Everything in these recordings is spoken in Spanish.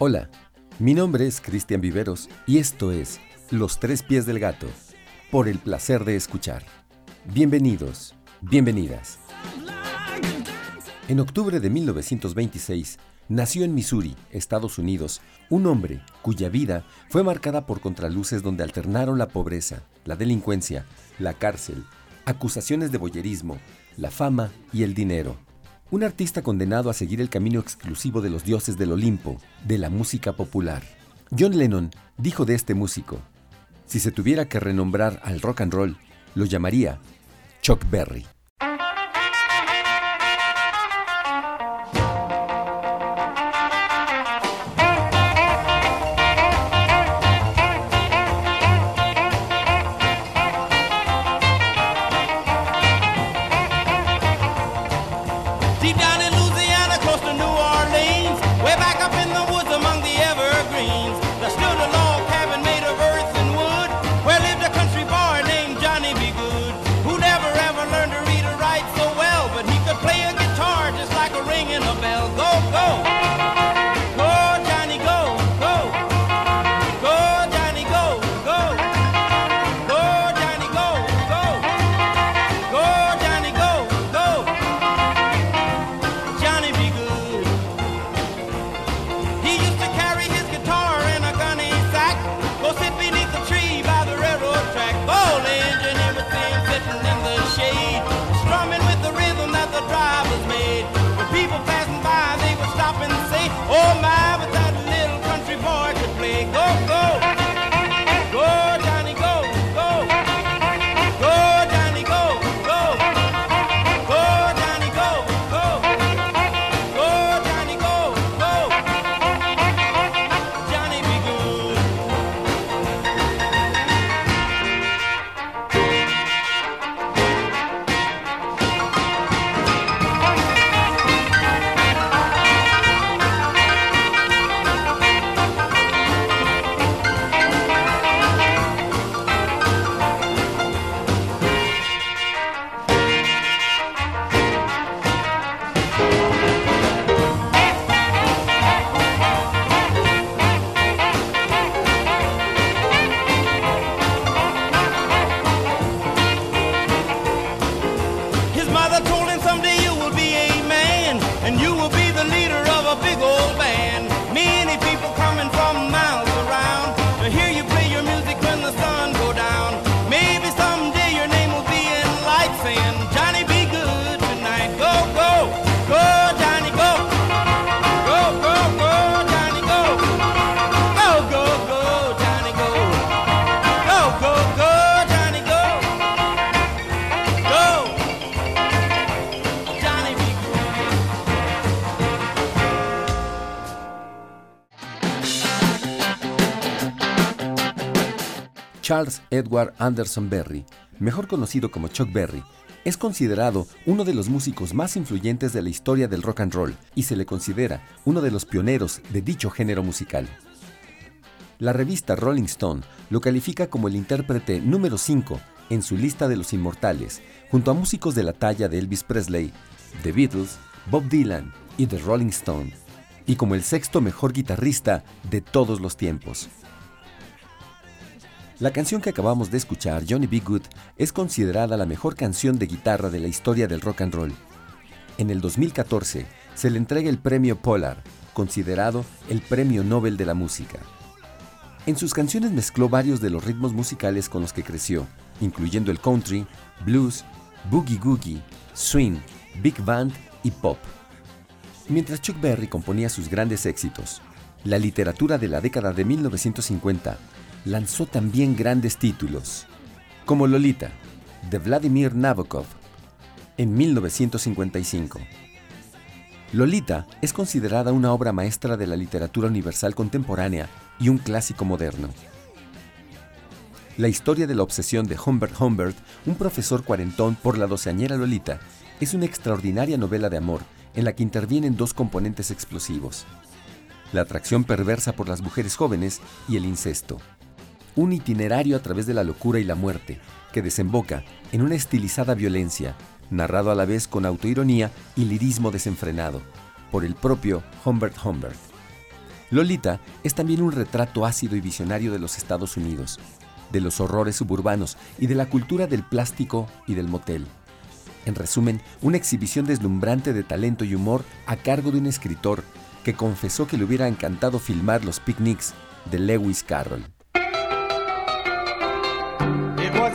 Hola, mi nombre es Cristian Viveros y esto es Los Tres Pies del Gato, por el placer de escuchar. Bienvenidos, bienvenidas. En octubre de 1926 nació en Missouri, Estados Unidos, un hombre cuya vida fue marcada por contraluces donde alternaron la pobreza, la delincuencia, la cárcel, acusaciones de boyerismo, la fama y el dinero. Un artista condenado a seguir el camino exclusivo de los dioses del Olimpo, de la música popular. John Lennon dijo de este músico, si se tuviera que renombrar al rock and roll, lo llamaría Chuck Berry. Edward Anderson Berry, mejor conocido como Chuck Berry, es considerado uno de los músicos más influyentes de la historia del rock and roll y se le considera uno de los pioneros de dicho género musical. La revista Rolling Stone lo califica como el intérprete número 5 en su lista de los inmortales, junto a músicos de la talla de Elvis Presley, The Beatles, Bob Dylan y The Rolling Stone, y como el sexto mejor guitarrista de todos los tiempos. La canción que acabamos de escuchar, Johnny B. Good, es considerada la mejor canción de guitarra de la historia del rock and roll. En el 2014 se le entrega el premio Polar, considerado el premio Nobel de la música. En sus canciones mezcló varios de los ritmos musicales con los que creció, incluyendo el country, blues, boogie googie, swing, big band y pop. Mientras Chuck Berry componía sus grandes éxitos, la literatura de la década de 1950 lanzó también grandes títulos, como Lolita, de Vladimir Nabokov, en 1955. Lolita es considerada una obra maestra de la literatura universal contemporánea y un clásico moderno. La historia de la obsesión de Humbert Humbert, un profesor cuarentón por la doceañera Lolita, es una extraordinaria novela de amor en la que intervienen dos componentes explosivos, la atracción perversa por las mujeres jóvenes y el incesto. Un itinerario a través de la locura y la muerte, que desemboca en una estilizada violencia, narrado a la vez con autoironía y lirismo desenfrenado, por el propio Humbert Humbert. Lolita es también un retrato ácido y visionario de los Estados Unidos, de los horrores suburbanos y de la cultura del plástico y del motel. En resumen, una exhibición deslumbrante de talento y humor a cargo de un escritor que confesó que le hubiera encantado filmar los picnics de Lewis Carroll.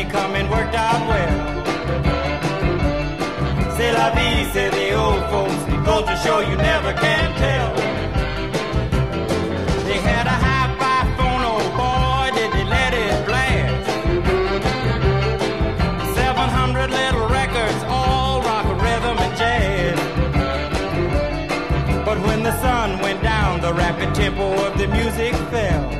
money coming worked out well. C'est la vie, say the old folks. Goes to show you never can tell. They had a oh boy, did they let it blast. 700 little records, all rock, rhythm, and jazz. But when the sun went down, the rapid tempo of the music fell.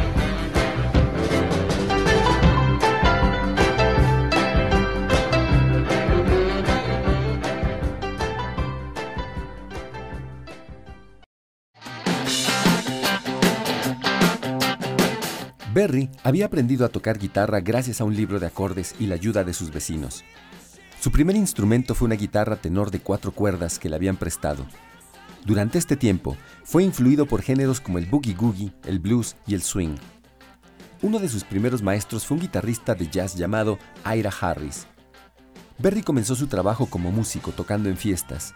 Berry había aprendido a tocar guitarra gracias a un libro de acordes y la ayuda de sus vecinos. Su primer instrumento fue una guitarra tenor de cuatro cuerdas que le habían prestado. Durante este tiempo, fue influido por géneros como el boogie googie, el blues y el swing. Uno de sus primeros maestros fue un guitarrista de jazz llamado Ira Harris. Berry comenzó su trabajo como músico tocando en fiestas.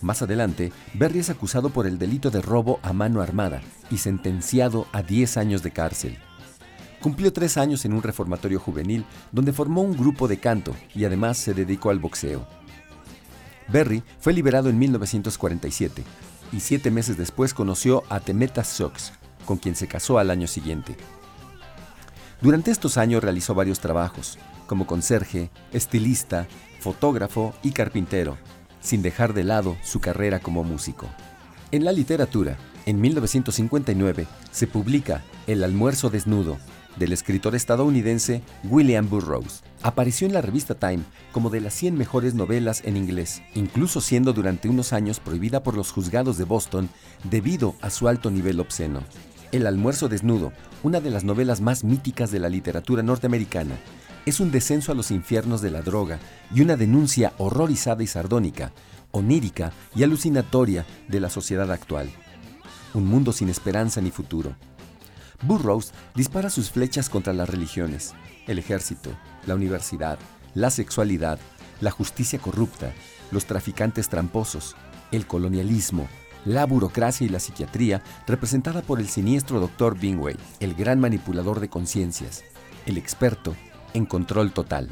Más adelante, Berry es acusado por el delito de robo a mano armada y sentenciado a 10 años de cárcel. Cumplió tres años en un reformatorio juvenil donde formó un grupo de canto y además se dedicó al boxeo. Berry fue liberado en 1947 y siete meses después conoció a Temeta Sox, con quien se casó al año siguiente. Durante estos años realizó varios trabajos, como conserje, estilista, fotógrafo y carpintero, sin dejar de lado su carrera como músico. En la literatura, en 1959 se publica El almuerzo desnudo, del escritor estadounidense William Burroughs. Apareció en la revista Time como de las 100 mejores novelas en inglés, incluso siendo durante unos años prohibida por los juzgados de Boston debido a su alto nivel obsceno. El almuerzo desnudo, una de las novelas más míticas de la literatura norteamericana, es un descenso a los infiernos de la droga y una denuncia horrorizada y sardónica onírica y alucinatoria de la sociedad actual. Un mundo sin esperanza ni futuro. Burroughs dispara sus flechas contra las religiones, el ejército, la universidad, la sexualidad, la justicia corrupta, los traficantes tramposos, el colonialismo, la burocracia y la psiquiatría, representada por el siniestro Dr. Bingway, el gran manipulador de conciencias, el experto en control total.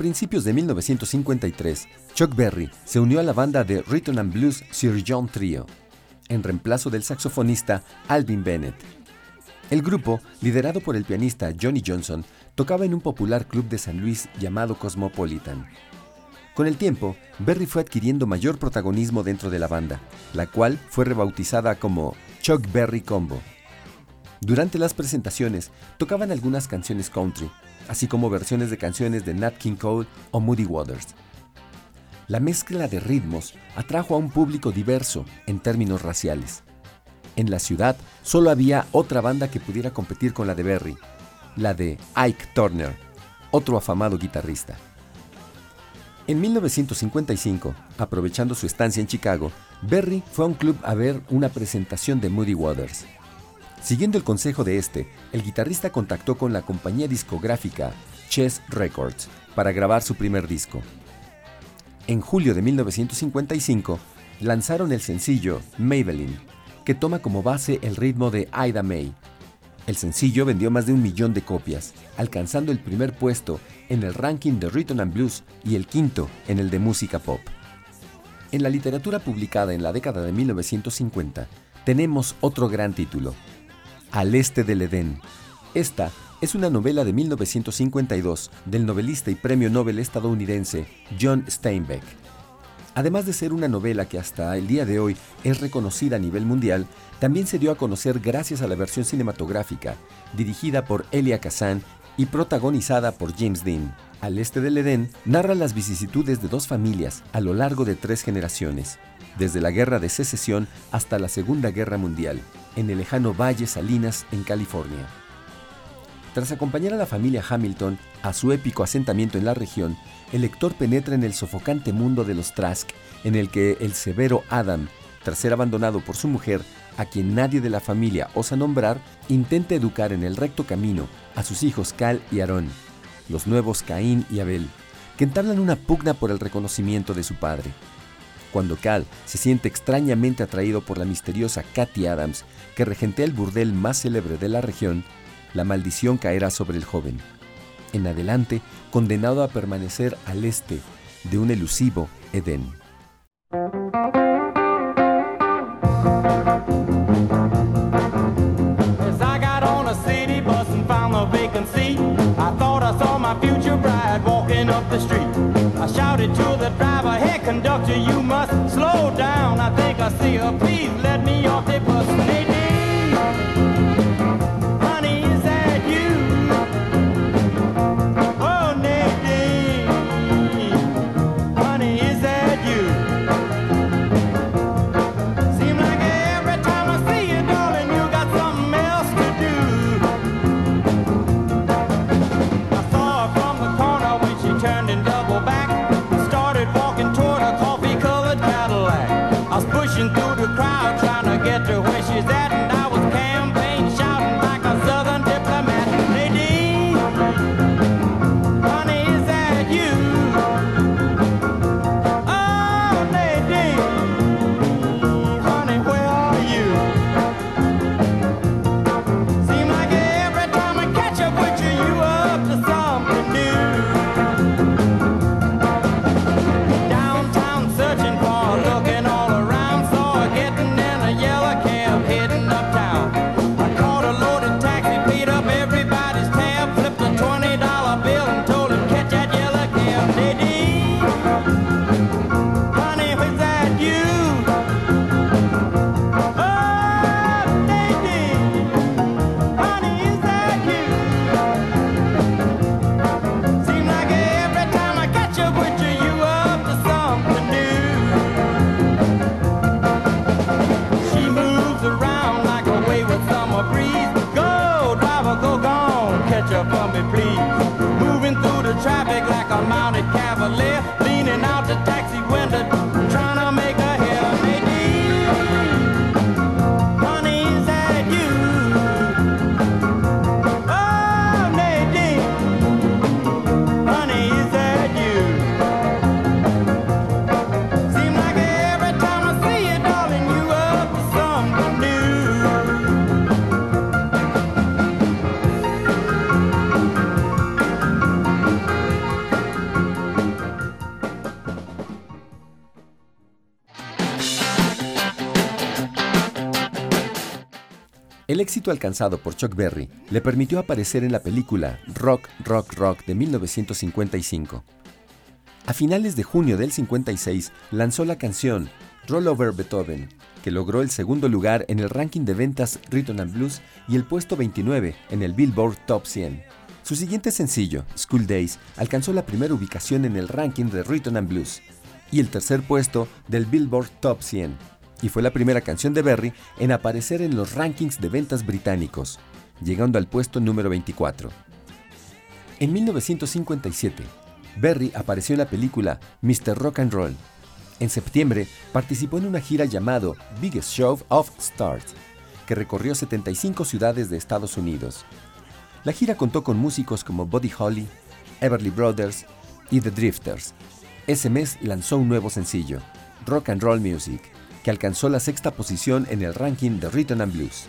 Principios de 1953, Chuck Berry se unió a la banda de Rhythm and Blues Sir John Trio, en reemplazo del saxofonista Alvin Bennett. El grupo, liderado por el pianista Johnny Johnson, tocaba en un popular club de San Luis llamado Cosmopolitan. Con el tiempo, Berry fue adquiriendo mayor protagonismo dentro de la banda, la cual fue rebautizada como Chuck Berry Combo. Durante las presentaciones tocaban algunas canciones country, así como versiones de canciones de Nat King Cole o Moody Waters. La mezcla de ritmos atrajo a un público diverso en términos raciales. En la ciudad solo había otra banda que pudiera competir con la de Berry, la de Ike Turner, otro afamado guitarrista. En 1955, aprovechando su estancia en Chicago, Berry fue a un club a ver una presentación de Moody Waters. Siguiendo el consejo de este, el guitarrista contactó con la compañía discográfica Chess Records para grabar su primer disco. En julio de 1955, lanzaron el sencillo Maybelline, que toma como base el ritmo de Ida May. El sencillo vendió más de un millón de copias, alcanzando el primer puesto en el ranking de Rhythm and Blues y el quinto en el de música pop. En la literatura publicada en la década de 1950, tenemos otro gran título, Al este del Edén. Esta es una novela de 1952 del novelista y premio Nobel estadounidense John Steinbeck. Además de ser una novela que hasta el día de hoy es reconocida a nivel mundial, también se dio a conocer gracias a la versión cinematográfica, dirigida por Elia Kazan y protagonizada por James Dean. Al este del Edén, narra las vicisitudes de dos familias a lo largo de tres generaciones, desde la Guerra de Secesión hasta la Segunda Guerra Mundial, en el lejano Valle Salinas, en California. Tras acompañar a la familia Hamilton a su épico asentamiento en la región, el lector penetra en el sofocante mundo de los Trask, en el que el severo Adam, tras ser abandonado por su mujer, a quien nadie de la familia osa nombrar, intenta educar en el recto camino a sus hijos Cal y Aarón, los nuevos Caín y Abel, que entablan una pugna por el reconocimiento de su padre. Cuando Cal se siente extrañamente atraído por la misteriosa Kathy Adams, que regentea el burdel más célebre de la región, la maldición caerá sobre el joven. En adelante, condenado a permanecer al este de un elusivo Edén. Driver, hey conductor, you must slow down. I think I see her, please let me off the bus. El éxito alcanzado por Chuck Berry le permitió aparecer en la película Rock, Rock, Rock de 1955. A finales de junio del 56 lanzó la canción Roll Over Beethoven, que logró el segundo lugar en el ranking de ventas Rhythm and Blues y el puesto 29 en el Billboard Top 100. Su siguiente sencillo, School Days, alcanzó la primera ubicación en el ranking de Rhythm and Blues y el tercer puesto del Billboard Top 100, y fue la primera canción de Berry en aparecer en los rankings de ventas británicos, llegando al puesto número 24. En 1957, Berry apareció en la película Mr. Rock and Roll. En septiembre participó en una gira llamado Biggest Show of Stars, que recorrió 75 ciudades de Estados Unidos. La gira contó con músicos como Buddy Holly, Everly Brothers y The Drifters. Ese mes lanzó un nuevo sencillo, Rock and Roll Music, que alcanzó la sexta posición en el ranking de Rhythm and Blues.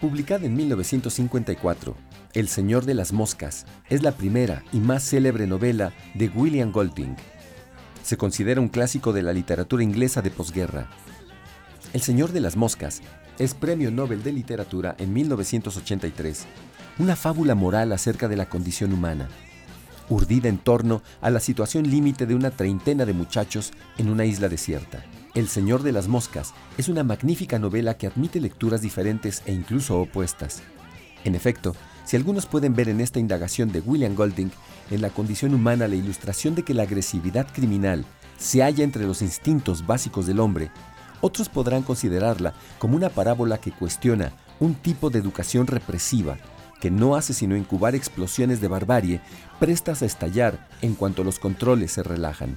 Publicada en 1954, El Señor de las Moscas es la primera y más célebre novela de William Golding. Se considera un clásico de la literatura inglesa de posguerra. El Señor de las Moscas es Premio Nobel de Literatura en 1983, una fábula moral acerca de la condición humana. urdida en torno a la situación límite de una treintena de muchachos en una isla desierta. El Señor de las Moscas es una magnífica novela que admite lecturas diferentes e incluso opuestas. En efecto, si algunos pueden ver en esta indagación de William Golding en la condición humana la ilustración de que la agresividad criminal se halla entre los instintos básicos del hombre, otros podrán considerarla como una parábola que cuestiona un tipo de educación represiva que no hace sino incubar explosiones de barbarie prestas a estallar en cuanto los controles se relajan.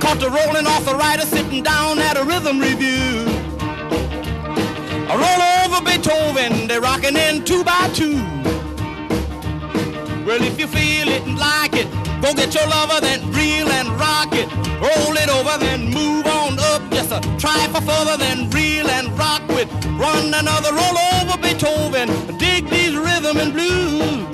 Caught the rolling off the rider sitting down at a rhythm review. I roll over Beethoven, they're rocking in two by two. Well, if you feel it and like it, go get your lover, then reel and rock it. Roll it over, then move on up. Just a for further, then reel and rock with. Run another roll over Beethoven. Dig these rhythm and blues.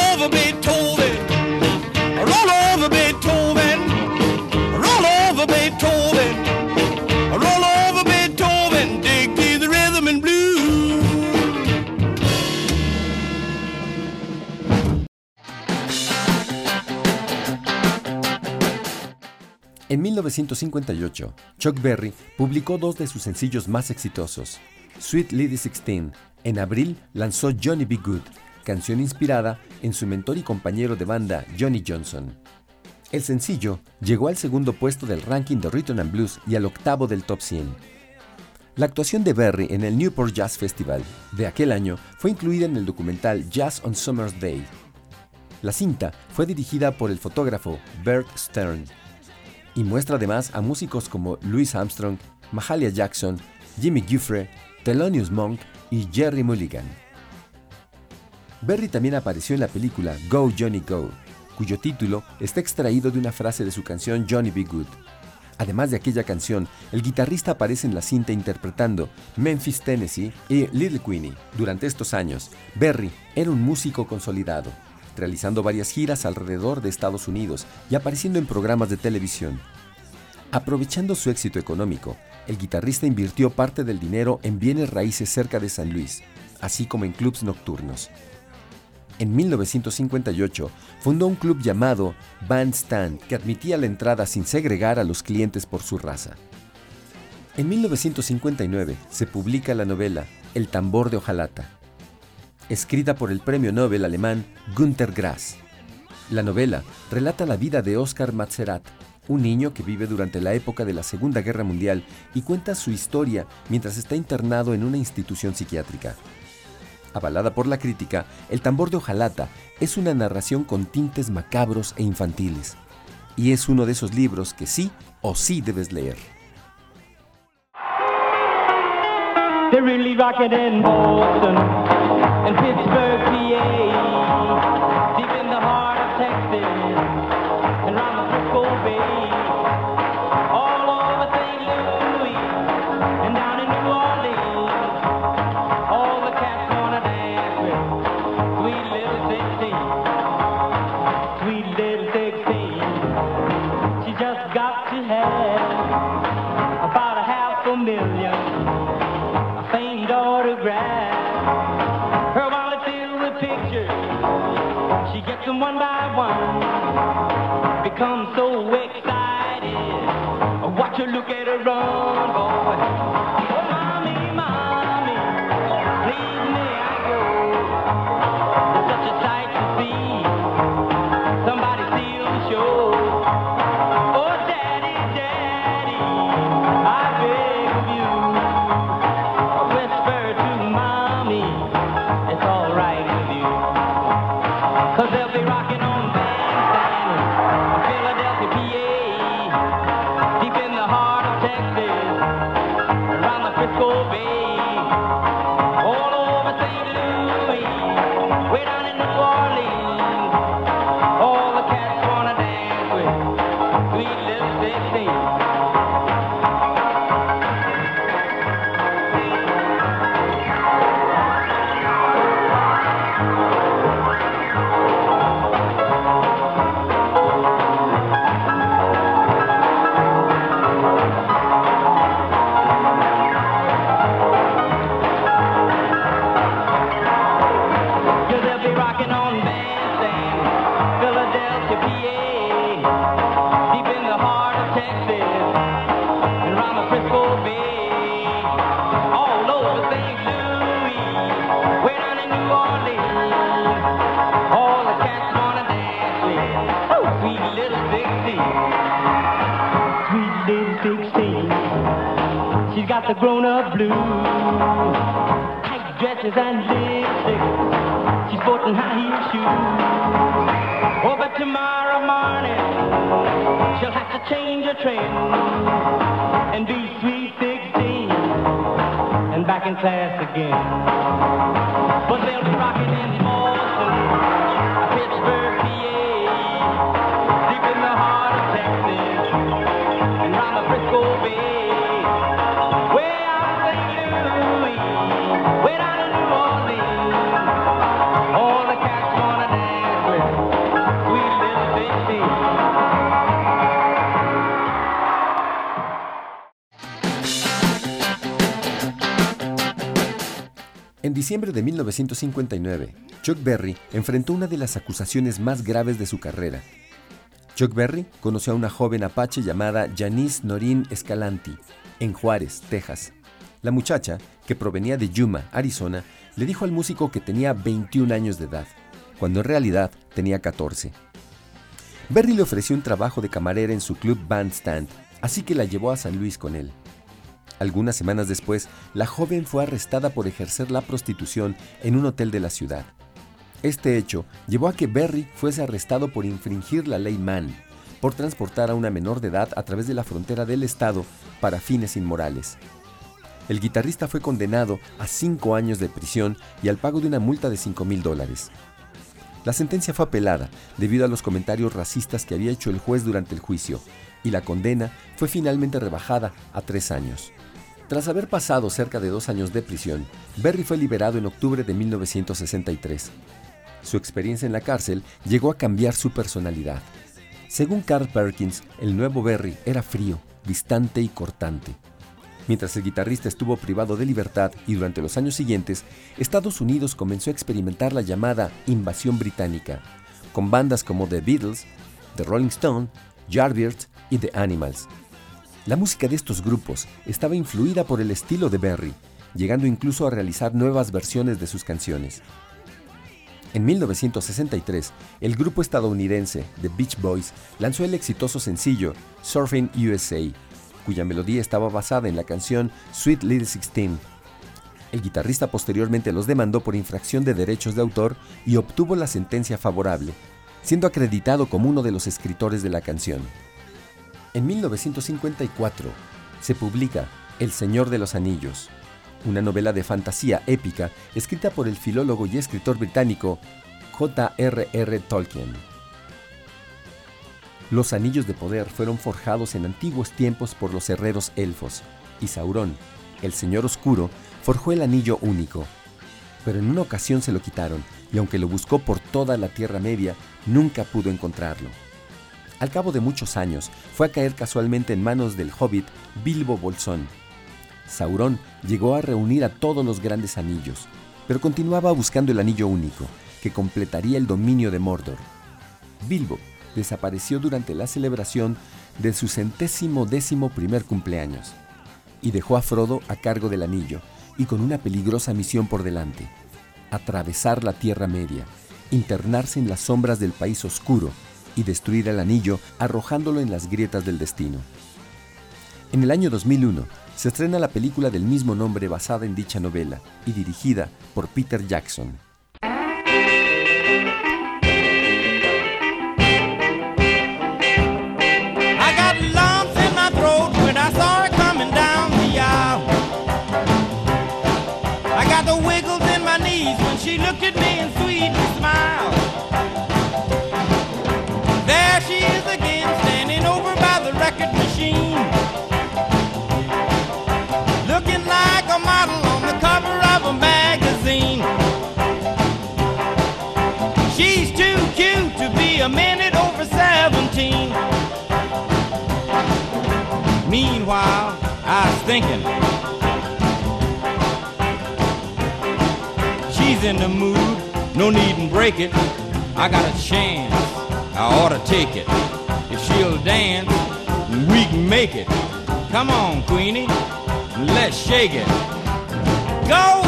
1958, Chuck Berry publicó dos de sus sencillos más exitosos. Sweet Lady 16, en abril lanzó Johnny B. Good, canción inspirada en su mentor y compañero de banda Johnny Johnson. El sencillo llegó al segundo puesto del ranking de Rhythm and Blues y al octavo del top 100. La actuación de Berry en el Newport Jazz Festival de aquel año fue incluida en el documental Jazz on Summer's Day. La cinta fue dirigida por el fotógrafo Bert Stern y muestra además a músicos como Louis Armstrong, Mahalia Jackson, Jimmy Giuffre, Thelonious Monk y Jerry Mulligan. Berry también apareció en la película Go Johnny Go, cuyo título está extraído de una frase de su canción Johnny Be Good. Además de aquella canción, el guitarrista aparece en la cinta interpretando Memphis, Tennessee y Little Queenie. Durante estos años, Berry era un músico consolidado realizando varias giras alrededor de Estados Unidos y apareciendo en programas de televisión. Aprovechando su éxito económico, el guitarrista invirtió parte del dinero en bienes raíces cerca de San Luis, así como en clubs nocturnos. En 1958 fundó un club llamado Bandstand que admitía la entrada sin segregar a los clientes por su raza. En 1959 se publica la novela El tambor de hojalata, escrita por el premio Nobel alemán Günter Grass. La novela relata la vida de Oskar Matzerat, un niño que vive durante la época de la Segunda Guerra Mundial y cuenta su historia mientras está internado en una institución psiquiátrica. Avalada por la crítica, El tambor de hojalata es una narración con tintes macabros e infantiles, y es uno de esos libros que sí o sí debes leer. Heart of Texas, Gets them one by one. become so excited. Watch her look at her run, boy. 16. She's got the grown-up blues. Tight dresses and lipstick. She's sporting high-heeled shoes. Oh, but tomorrow morning she'll have to change her trend and be sweet 16 and back in class again. But they'll be rocking in. Diciembre de 1959, Chuck Berry enfrentó una de las acusaciones más graves de su carrera. Chuck Berry conoció a una joven apache llamada Janice Norin Escalanti en Juárez, Texas. La muchacha, que provenía de Yuma, Arizona, le dijo al músico que tenía 21 años de edad, cuando en realidad tenía 14. Berry le ofreció un trabajo de camarera en su club Bandstand, así que la llevó a San Luis con él. Algunas semanas después, la joven fue arrestada por ejercer la prostitución en un hotel de la ciudad. Este hecho llevó a que Berry fuese arrestado por infringir la ley Mann, por transportar a una menor de edad a través de la frontera del estado para fines inmorales. El guitarrista fue condenado a cinco años de prisión y al pago de una multa de 5 mil dólares. La sentencia fue apelada debido a los comentarios racistas que había hecho el juez durante el juicio, y la condena fue finalmente rebajada a tres años. Tras haber pasado cerca de dos años de prisión, Berry fue liberado en octubre de 1963. Su experiencia en la cárcel llegó a cambiar su personalidad. Según Carl Perkins, el nuevo Berry era frío, distante y cortante. Mientras el guitarrista estuvo privado de libertad y durante los años siguientes, Estados Unidos comenzó a experimentar la llamada invasión británica, con bandas como The Beatles, The Rolling Stone, Yardbirds y The Animals. La música de estos grupos estaba influida por el estilo de Berry, llegando incluso a realizar nuevas versiones de sus canciones. En 1963, el grupo estadounidense The Beach Boys lanzó el exitoso sencillo Surfing USA, cuya melodía estaba basada en la canción Sweet Little Sixteen. El guitarrista posteriormente los demandó por infracción de derechos de autor y obtuvo la sentencia favorable, siendo acreditado como uno de los escritores de la canción. En 1954 se publica El Señor de los Anillos, una novela de fantasía épica escrita por el filólogo y escritor británico J.R.R. Tolkien. Los anillos de poder fueron forjados en antiguos tiempos por los herreros elfos, y Saurón, el Señor Oscuro, forjó el anillo único. Pero en una ocasión se lo quitaron, y aunque lo buscó por toda la Tierra Media, nunca pudo encontrarlo. Al cabo de muchos años, fue a caer casualmente en manos del hobbit Bilbo Bolsón. Sauron llegó a reunir a todos los grandes anillos, pero continuaba buscando el anillo único, que completaría el dominio de Mordor. Bilbo desapareció durante la celebración de su centésimo décimo primer cumpleaños y dejó a Frodo a cargo del anillo y con una peligrosa misión por delante, atravesar la Tierra Media, internarse en las sombras del país oscuro y destruir el anillo arrojándolo en las grietas del destino. En el año 2001 se estrena la película del mismo nombre basada en dicha novela y dirigida por Peter Jackson. A model on the cover of a magazine. She's too cute to be a minute over 17. Meanwhile, I was thinking, she's in the mood, no need to break it. I got a chance, I ought to take it. If she'll dance, we can make it. Come on, Queenie, let's shake it. Go,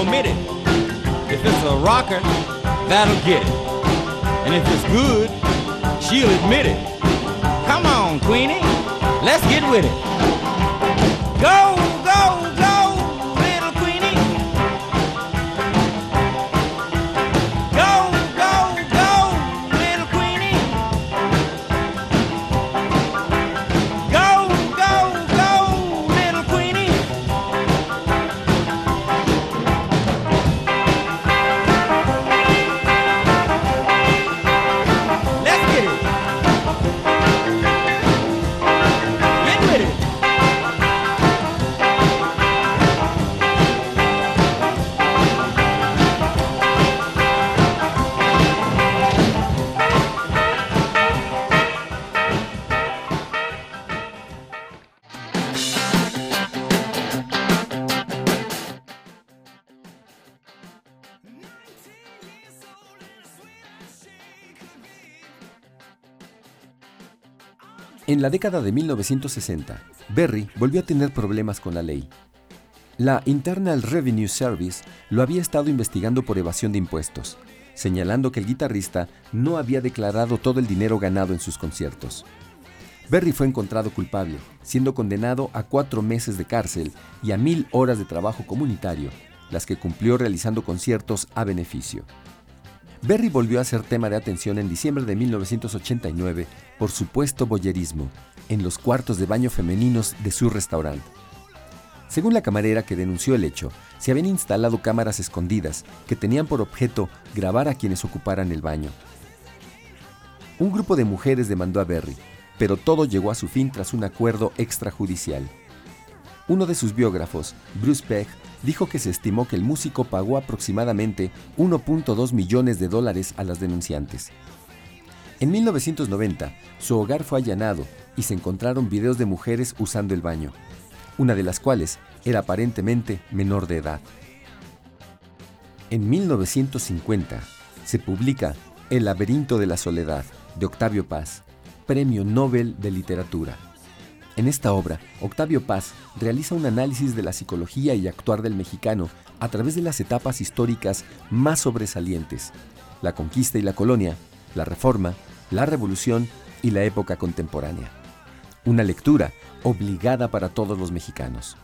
omit it. If it's a rocker, that'll get it. And if it's good, she'll admit it. Come on, Queenie, let's get with it. Go, go, En la década de 1960, Berry volvió a tener problemas con la ley. La Internal Revenue Service lo había estado investigando por evasión de impuestos, señalando que el guitarrista no había declarado todo el dinero ganado en sus conciertos. Berry fue encontrado culpable, siendo condenado a cuatro meses de cárcel y a mil horas de trabajo comunitario, las que cumplió realizando conciertos a beneficio. Berry volvió a ser tema de atención en diciembre de 1989 por supuesto boyerismo en los cuartos de baño femeninos de su restaurante. Según la camarera que denunció el hecho, se habían instalado cámaras escondidas que tenían por objeto grabar a quienes ocuparan el baño. Un grupo de mujeres demandó a Berry, pero todo llegó a su fin tras un acuerdo extrajudicial. Uno de sus biógrafos, Bruce Peck, dijo que se estimó que el músico pagó aproximadamente 1.2 millones de dólares a las denunciantes. En 1990, su hogar fue allanado y se encontraron videos de mujeres usando el baño, una de las cuales era aparentemente menor de edad. En 1950 se publica El laberinto de la soledad de Octavio Paz, Premio Nobel de Literatura. En esta obra, Octavio Paz realiza un análisis de la psicología y actuar del mexicano a través de las etapas históricas más sobresalientes, la conquista y la colonia, la reforma, la revolución y la época contemporánea. Una lectura obligada para todos los mexicanos.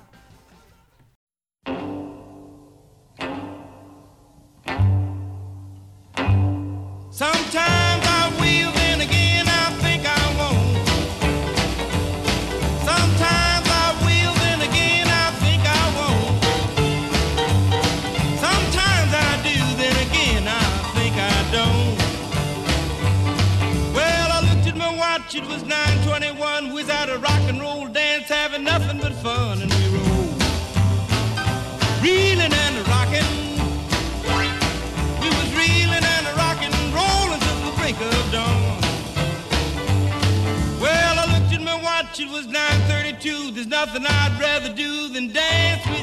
Nothing I'd rather do than dance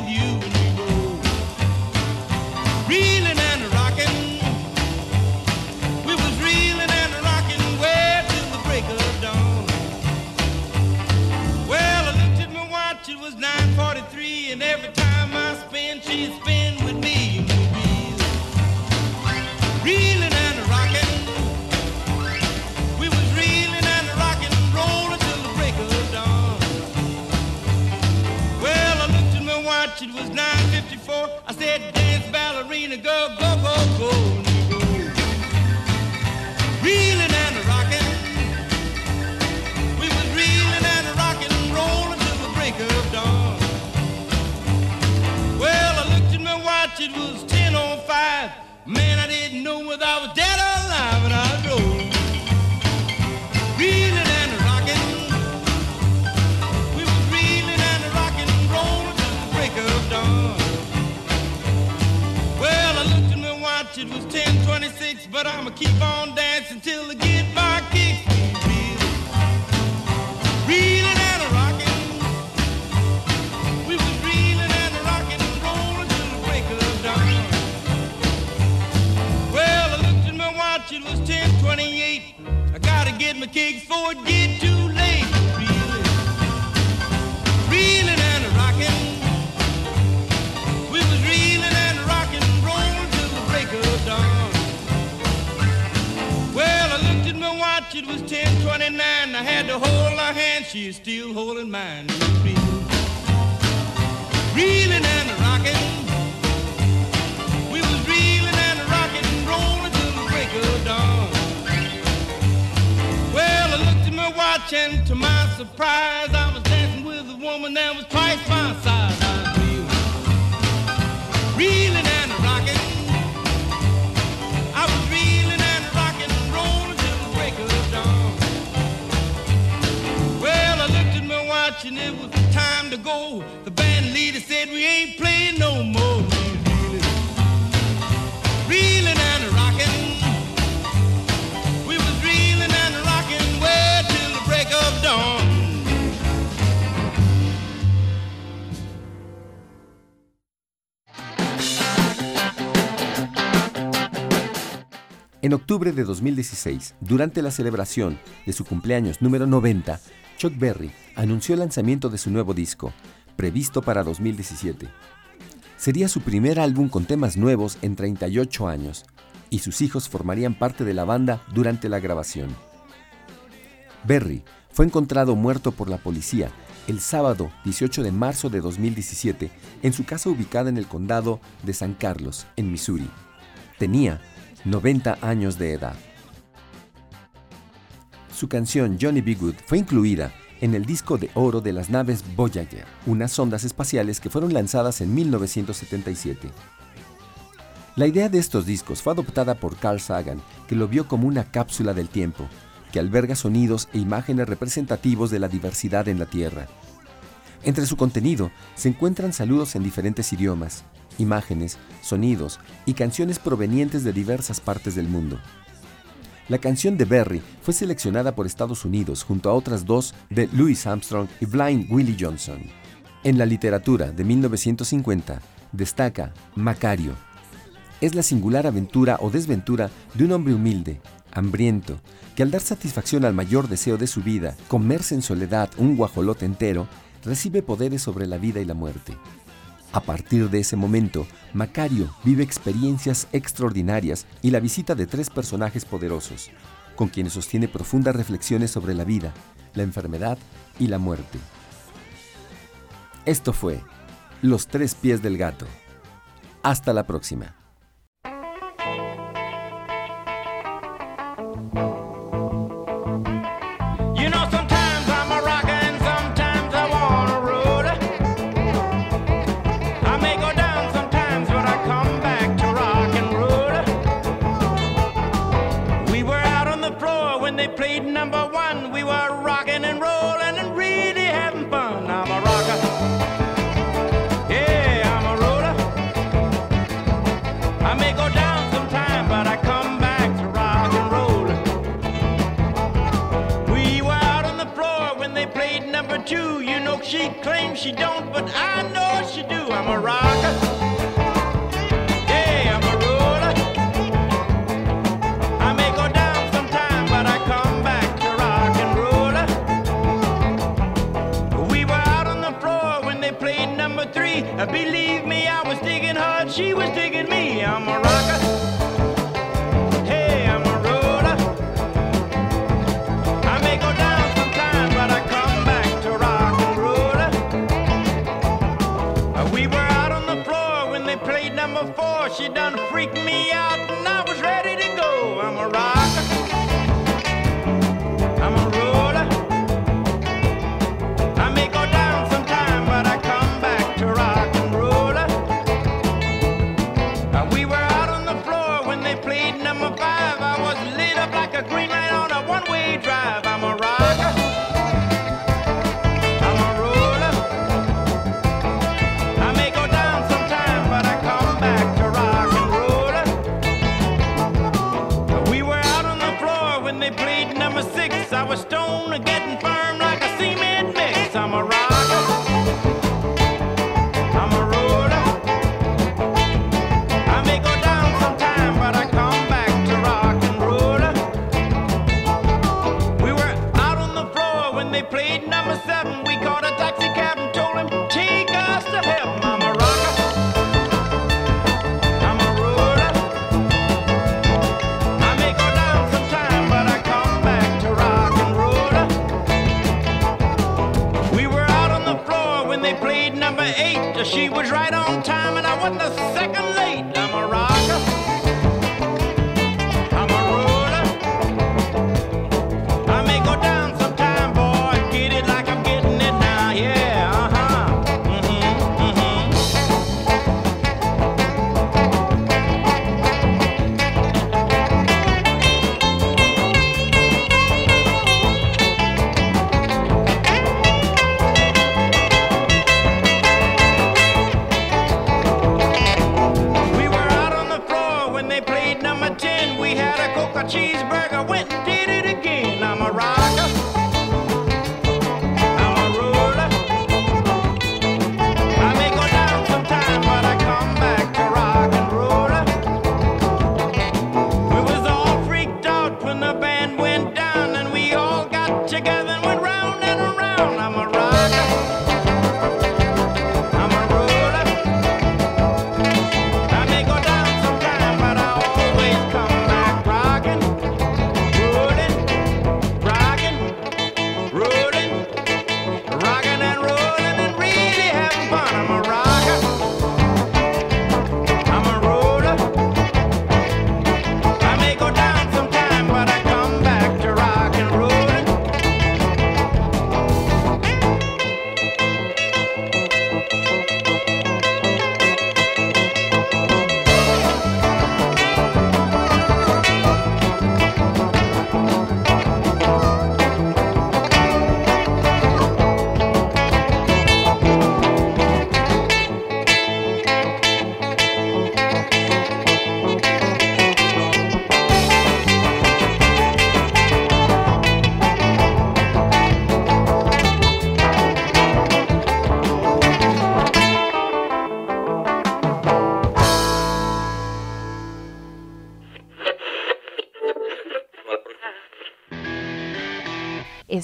ballerina, go, go, go, go, but I'ma keep on dancing till I get my kicks reeling, reeling and rocking. We was reeling and rocking and rolling till the break of dawn. Well, I looked at my watch, it was 10:28. I gotta get my kicks it it was 1029. I had to hold her hand, she's still holding mine. Reeling and rocking. We was reeling and rocking, rolling till the break of dawn. Well, I looked at my watch and to my surprise, I was dancing with a woman that was twice my size. I was reeling, reeling and and it was time to go. The band leader said we ain't playing no more. En octubre de 2016, durante la celebración de su cumpleaños número 90, Chuck Berry anunció el lanzamiento de su nuevo disco, previsto para 2017. Sería su primer álbum con temas nuevos en 38 años, y sus hijos formarían parte de la banda durante la grabación. Berry fue encontrado muerto por la policía el sábado 18 de marzo de 2017 en su casa ubicada en el condado de San Carlos, en Missouri. Tenía 90 años de edad. Su canción Johnny B. Good fue incluida en el disco de oro de las naves Voyager, unas sondas espaciales que fueron lanzadas en 1977. La idea de estos discos fue adoptada por Carl Sagan, que lo vio como una cápsula del tiempo, que alberga sonidos e imágenes representativos de la diversidad en la Tierra. Entre su contenido se encuentran saludos en diferentes idiomas, imágenes, sonidos y canciones provenientes de diversas partes del mundo. La canción de Berry fue seleccionada por Estados Unidos junto a otras dos de Louis Armstrong y Blind Willie Johnson. En la literatura de 1950 destaca Macario. Es la singular aventura o desventura de un hombre humilde, hambriento, que al dar satisfacción al mayor deseo de su vida, comerse en soledad un guajolote entero, recibe poderes sobre la vida y la muerte. A partir de ese momento, Macario vive experiencias extraordinarias y la visita de tres personajes poderosos, con quienes sostiene profundas reflexiones sobre la vida, la enfermedad y la muerte. Esto fue Los tres pies del gato. Hasta la próxima. She claims she don't, but I know she do. I'm a rocker.